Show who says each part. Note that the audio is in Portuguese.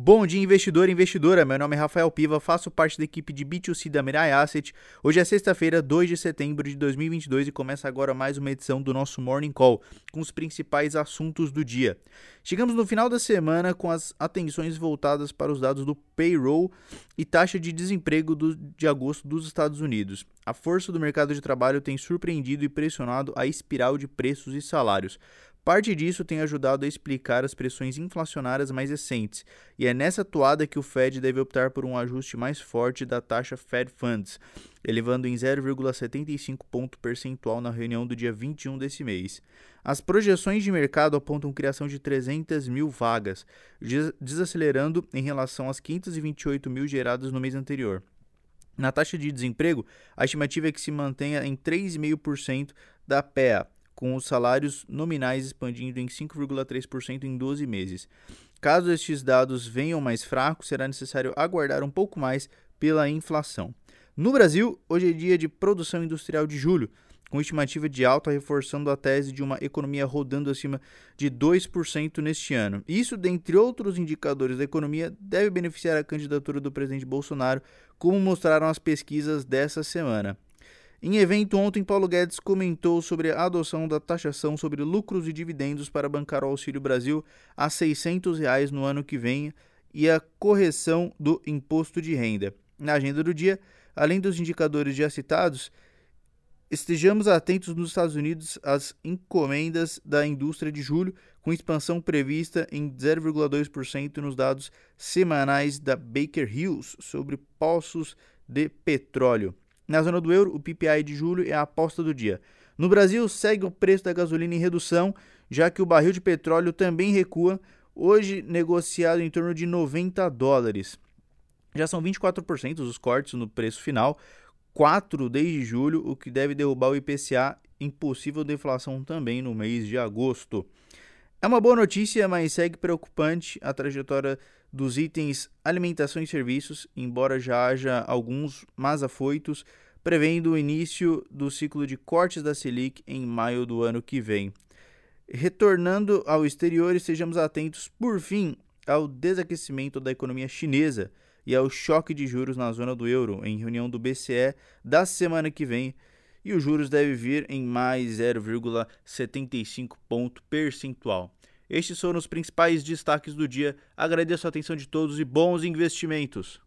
Speaker 1: Bom dia, investidor e investidora. Meu nome é Rafael Piva, faço parte da equipe de B2C da Mirai Asset. Hoje é sexta-feira, 2 de setembro de 2022 e começa agora mais uma edição do nosso Morning Call com os principais assuntos do dia. Chegamos no final da semana com as atenções voltadas para os dados do payroll e taxa de desemprego do, de agosto dos Estados Unidos. A força do mercado de trabalho tem surpreendido e pressionado a espiral de preços e salários. Parte disso tem ajudado a explicar as pressões inflacionárias mais recentes, e é nessa toada que o Fed deve optar por um ajuste mais forte da taxa Fed Funds, elevando em 0,75 ponto percentual na reunião do dia 21 desse mês. As projeções de mercado apontam criação de 300 mil vagas, desacelerando em relação às 528 mil geradas no mês anterior. Na taxa de desemprego, a estimativa é que se mantenha em 3,5% da PEA, com os salários nominais expandindo em 5,3% em 12 meses. Caso estes dados venham mais fracos, será necessário aguardar um pouco mais pela inflação. No Brasil, hoje é dia de produção industrial de julho, com estimativa de alta reforçando a tese de uma economia rodando acima de 2% neste ano. Isso, dentre outros indicadores da economia, deve beneficiar a candidatura do presidente Bolsonaro, como mostraram as pesquisas dessa semana. Em evento ontem, Paulo Guedes comentou sobre a adoção da taxação sobre lucros e dividendos para bancar o Auxílio Brasil a 600 reais no ano que vem e a correção do imposto de renda. Na agenda do dia, além dos indicadores já citados, estejamos atentos nos Estados Unidos às encomendas da indústria de julho, com expansão prevista em 0,2% nos dados semanais da Baker Hughes sobre poços de petróleo. Na zona do euro, o PPI de julho é a aposta do dia. No Brasil, segue o preço da gasolina em redução, já que o barril de petróleo também recua, hoje negociado em torno de 90 dólares. Já são 24% os cortes no preço final, 4 desde julho, o que deve derrubar o IPCA em possível deflação também no mês de agosto. É uma boa notícia, mas segue preocupante a trajetória dos itens alimentação e serviços, embora já haja alguns mais afoitos, prevendo o início do ciclo de cortes da Selic em maio do ano que vem. Retornando ao exterior, estejamos atentos, por fim, ao desaquecimento da economia chinesa e ao choque de juros na zona do euro em reunião do BCE da semana que vem, e os juros devem vir em mais 0,75 ponto percentual. Estes foram os principais destaques do dia. Agradeço a atenção de todos e bons investimentos.